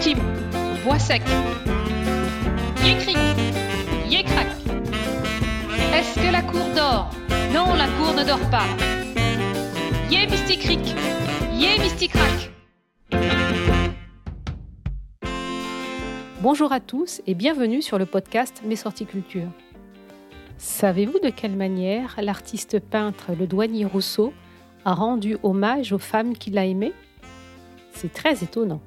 Tim, Bois sec. Yécric, Yécrac. Est-ce que la cour dort? Non, la cour ne dort pas. Yé mysticric, Yé mysticrac. Bonjour à tous et bienvenue sur le podcast Mes sorties culture. Savez-vous de quelle manière l'artiste peintre le douanier Rousseau a rendu hommage aux femmes qu'il a aimées? C'est très étonnant.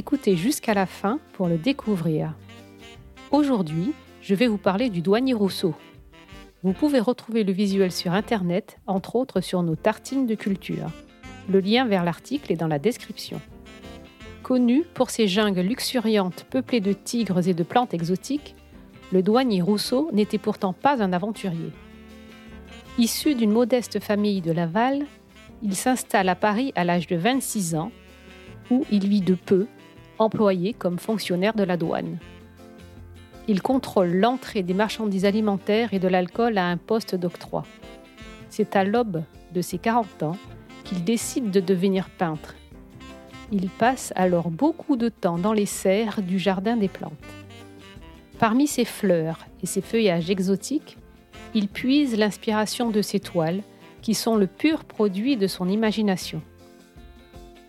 Écoutez jusqu'à la fin pour le découvrir. Aujourd'hui, je vais vous parler du douanier Rousseau. Vous pouvez retrouver le visuel sur Internet, entre autres sur nos tartines de culture. Le lien vers l'article est dans la description. Connu pour ses jungles luxuriantes peuplées de tigres et de plantes exotiques, le douanier Rousseau n'était pourtant pas un aventurier. Issu d'une modeste famille de Laval, il s'installe à Paris à l'âge de 26 ans, où il vit de peu employé comme fonctionnaire de la douane. Il contrôle l'entrée des marchandises alimentaires et de l'alcool à un poste d'octroi. C'est à l'aube de ses 40 ans qu'il décide de devenir peintre. Il passe alors beaucoup de temps dans les serres du jardin des plantes. Parmi ses fleurs et ses feuillages exotiques, il puise l'inspiration de ses toiles, qui sont le pur produit de son imagination.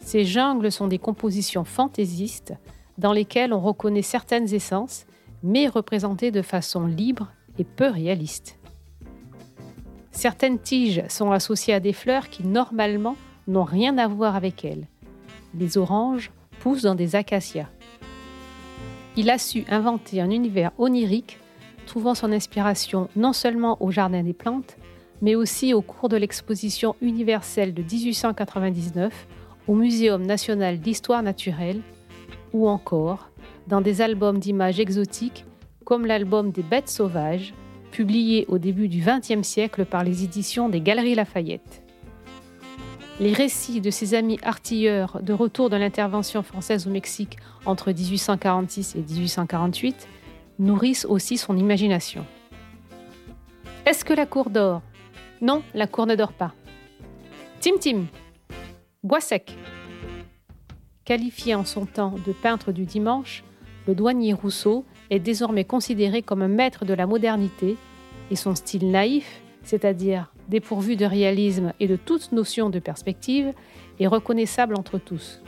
Ces jungles sont des compositions fantaisistes dans lesquelles on reconnaît certaines essences, mais représentées de façon libre et peu réaliste. Certaines tiges sont associées à des fleurs qui normalement n'ont rien à voir avec elles. Les oranges poussent dans des acacias. Il a su inventer un univers onirique, trouvant son inspiration non seulement au Jardin des plantes, mais aussi au cours de l'exposition universelle de 1899 au Muséum national d'histoire naturelle ou encore dans des albums d'images exotiques comme l'album des bêtes sauvages, publié au début du XXe siècle par les éditions des Galeries Lafayette. Les récits de ses amis artilleurs de retour de l'intervention française au Mexique entre 1846 et 1848 nourrissent aussi son imagination. Est-ce que la cour dort? Non, la cour ne dort pas. Tim Tim, Bois sec. Qualifié en son temps de peintre du dimanche, le douanier Rousseau est désormais considéré comme un maître de la modernité et son style naïf, c'est-à-dire dépourvu de réalisme et de toute notion de perspective, est reconnaissable entre tous.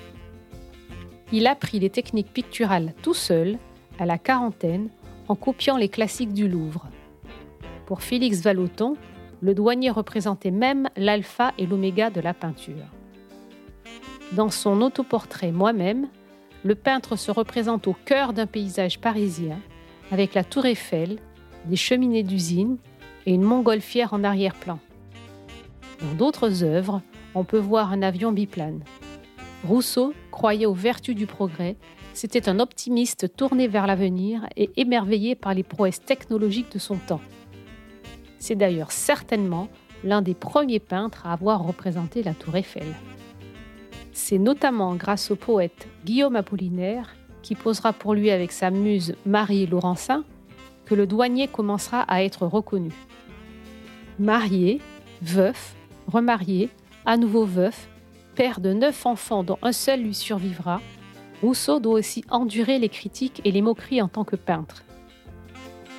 Il apprit les techniques picturales tout seul, à la quarantaine, en copiant les classiques du Louvre. Pour Félix Vallotton, le douanier représentait même l'alpha et l'oméga de la peinture. Dans son autoportrait Moi-même, le peintre se représente au cœur d'un paysage parisien, avec la tour Eiffel, des cheminées d'usine et une montgolfière en arrière-plan. Dans d'autres œuvres, on peut voir un avion biplane. Rousseau croyait aux vertus du progrès, c'était un optimiste tourné vers l'avenir et émerveillé par les prouesses technologiques de son temps. C'est d'ailleurs certainement l'un des premiers peintres à avoir représenté la tour Eiffel. C'est notamment grâce au poète Guillaume Apollinaire, qui posera pour lui avec sa muse Marie Laurencin, que le douanier commencera à être reconnu. Marié, veuf, remarié, à nouveau veuf, père de neuf enfants dont un seul lui survivra, Rousseau doit aussi endurer les critiques et les moqueries en tant que peintre.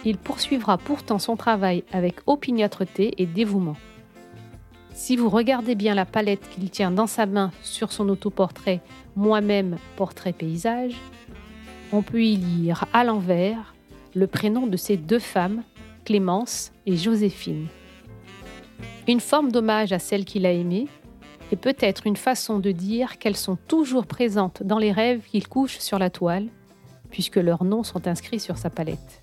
Il poursuivra pourtant son travail avec opiniâtreté et dévouement. Si vous regardez bien la palette qu'il tient dans sa main sur son autoportrait Moi-même portrait paysage, on peut y lire à l'envers le prénom de ces deux femmes, Clémence et Joséphine. Une forme d'hommage à celles qu'il a aimées et peut-être une façon de dire qu'elles sont toujours présentes dans les rêves qu'il couche sur la toile, puisque leurs noms sont inscrits sur sa palette.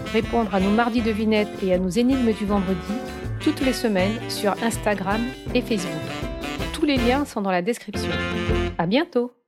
répondre à nos mardis devinettes et à nos énigmes du vendredi toutes les semaines sur Instagram et Facebook. Tous les liens sont dans la description. À bientôt!